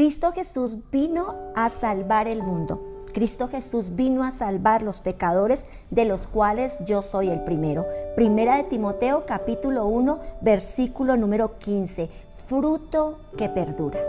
Cristo Jesús vino a salvar el mundo. Cristo Jesús vino a salvar los pecadores, de los cuales yo soy el primero. Primera de Timoteo capítulo 1, versículo número 15. Fruto que perdura.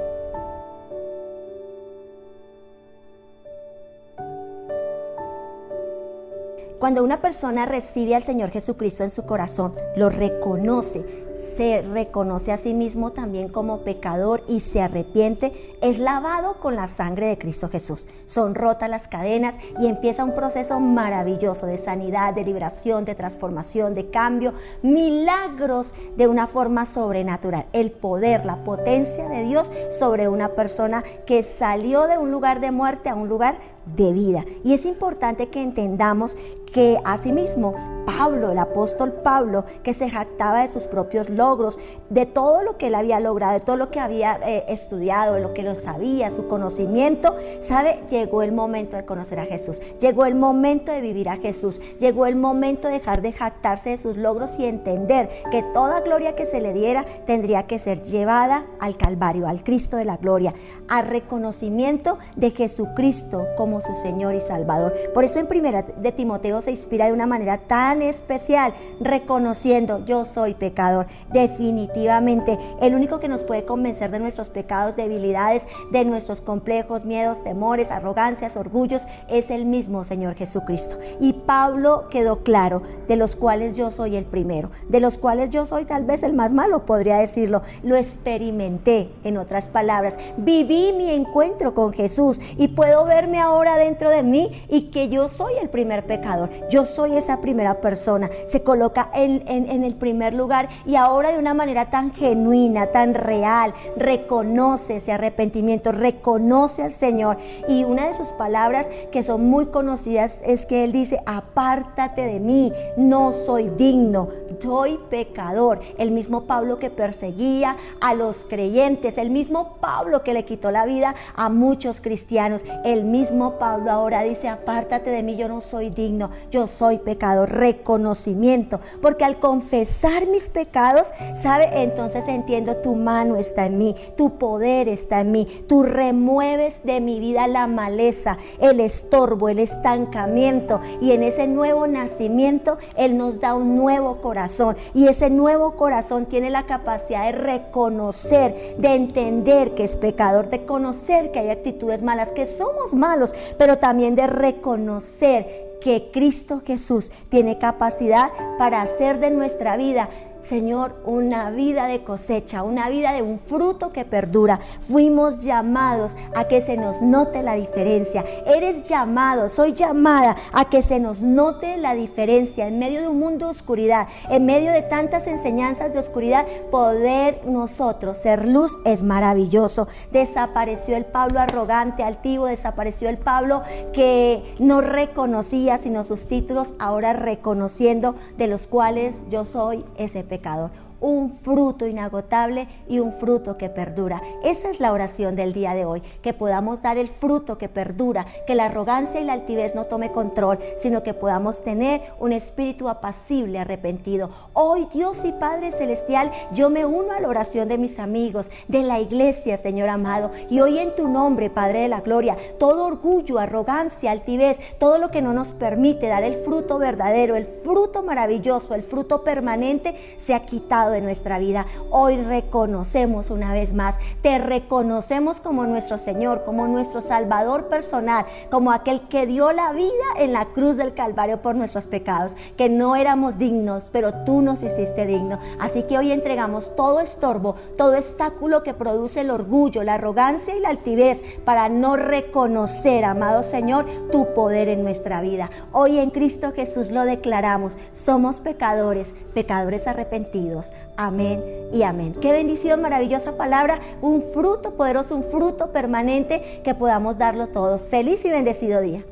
Cuando una persona recibe al Señor Jesucristo en su corazón, lo reconoce, se reconoce a sí mismo también como pecador y se arrepiente, es lavado con la sangre de Cristo Jesús. Son rotas las cadenas y empieza un proceso maravilloso de sanidad, de liberación, de transformación, de cambio, milagros de una forma sobrenatural. El poder, la potencia de Dios sobre una persona que salió de un lugar de muerte a un lugar de vida. Y es importante que entendamos que asimismo Pablo, el apóstol Pablo, que se jactaba de sus propios logros, de todo lo que él había logrado, de todo lo que había eh, estudiado, de lo que lo sabía, su conocimiento, sabe, llegó el momento de conocer a Jesús, llegó el momento de vivir a Jesús, llegó el momento de dejar de jactarse de sus logros y entender que toda gloria que se le diera tendría que ser llevada al Calvario, al Cristo de la gloria, al reconocimiento de Jesucristo como su Señor y Salvador. Por eso en primera de Timoteo se inspira de una manera tan especial, reconociendo yo soy pecador. Definitivamente, el único que nos puede convencer de nuestros pecados, debilidades, de nuestros complejos, miedos, temores, arrogancias, orgullos, es el mismo Señor Jesucristo. Y Pablo quedó claro, de los cuales yo soy el primero, de los cuales yo soy tal vez el más malo, podría decirlo. Lo experimenté, en otras palabras, viví mi encuentro con Jesús y puedo verme ahora dentro de mí y que yo soy el primer pecador, yo soy esa primera persona, se coloca en, el primer lugar y ahora de una manera tan genuina, tan real, reconoce ese arrepentimiento, reconoce al Señor. Y una de sus palabras que son muy conocidas es que Él dice, apártate de mí, no soy digno, soy pecador. El mismo Pablo que perseguía a los creyentes, el mismo Pablo que le quitó la vida a muchos cristianos, el mismo Pablo ahora dice, apártate de mí, yo no soy digno, yo soy pecador, reconocimiento, porque al confesar mis pecados, ¿sabe? Entonces entiendo, tu mano está en mí, tu poder está en mí, tú remueves de mi vida la maleza, el estorbo, el estancamiento, y en ese nuevo nacimiento, Él nos da un nuevo corazón, y ese nuevo corazón tiene la capacidad de reconocer, de entender que es pecador, de conocer que hay actitudes malas, que somos malos, pero también de reconocer que Cristo Jesús tiene capacidad para hacer de nuestra vida Señor, una vida de cosecha, una vida de un fruto que perdura. Fuimos llamados a que se nos note la diferencia. Eres llamado, soy llamada a que se nos note la diferencia en medio de un mundo de oscuridad, en medio de tantas enseñanzas de oscuridad. Poder nosotros ser luz es maravilloso. Desapareció el Pablo arrogante, altivo, desapareció el Pablo que no reconocía sino sus títulos, ahora reconociendo de los cuales yo soy ese pecador un fruto inagotable y un fruto que perdura. Esa es la oración del día de hoy, que podamos dar el fruto que perdura, que la arrogancia y la altivez no tome control, sino que podamos tener un espíritu apacible, arrepentido. Hoy Dios y Padre Celestial, yo me uno a la oración de mis amigos, de la iglesia, Señor amado, y hoy en tu nombre, Padre de la Gloria, todo orgullo, arrogancia, altivez, todo lo que no nos permite dar el fruto verdadero, el fruto maravilloso, el fruto permanente, se ha quitado de nuestra vida. Hoy reconocemos una vez más, te reconocemos como nuestro Señor, como nuestro Salvador personal, como aquel que dio la vida en la cruz del Calvario por nuestros pecados, que no éramos dignos, pero tú nos hiciste digno. Así que hoy entregamos todo estorbo, todo obstáculo que produce el orgullo, la arrogancia y la altivez para no reconocer, amado Señor, tu poder en nuestra vida. Hoy en Cristo Jesús lo declaramos, somos pecadores, pecadores arrepentidos. Amén y amén. Qué bendición, maravillosa palabra, un fruto poderoso, un fruto permanente que podamos darlo todos. Feliz y bendecido día.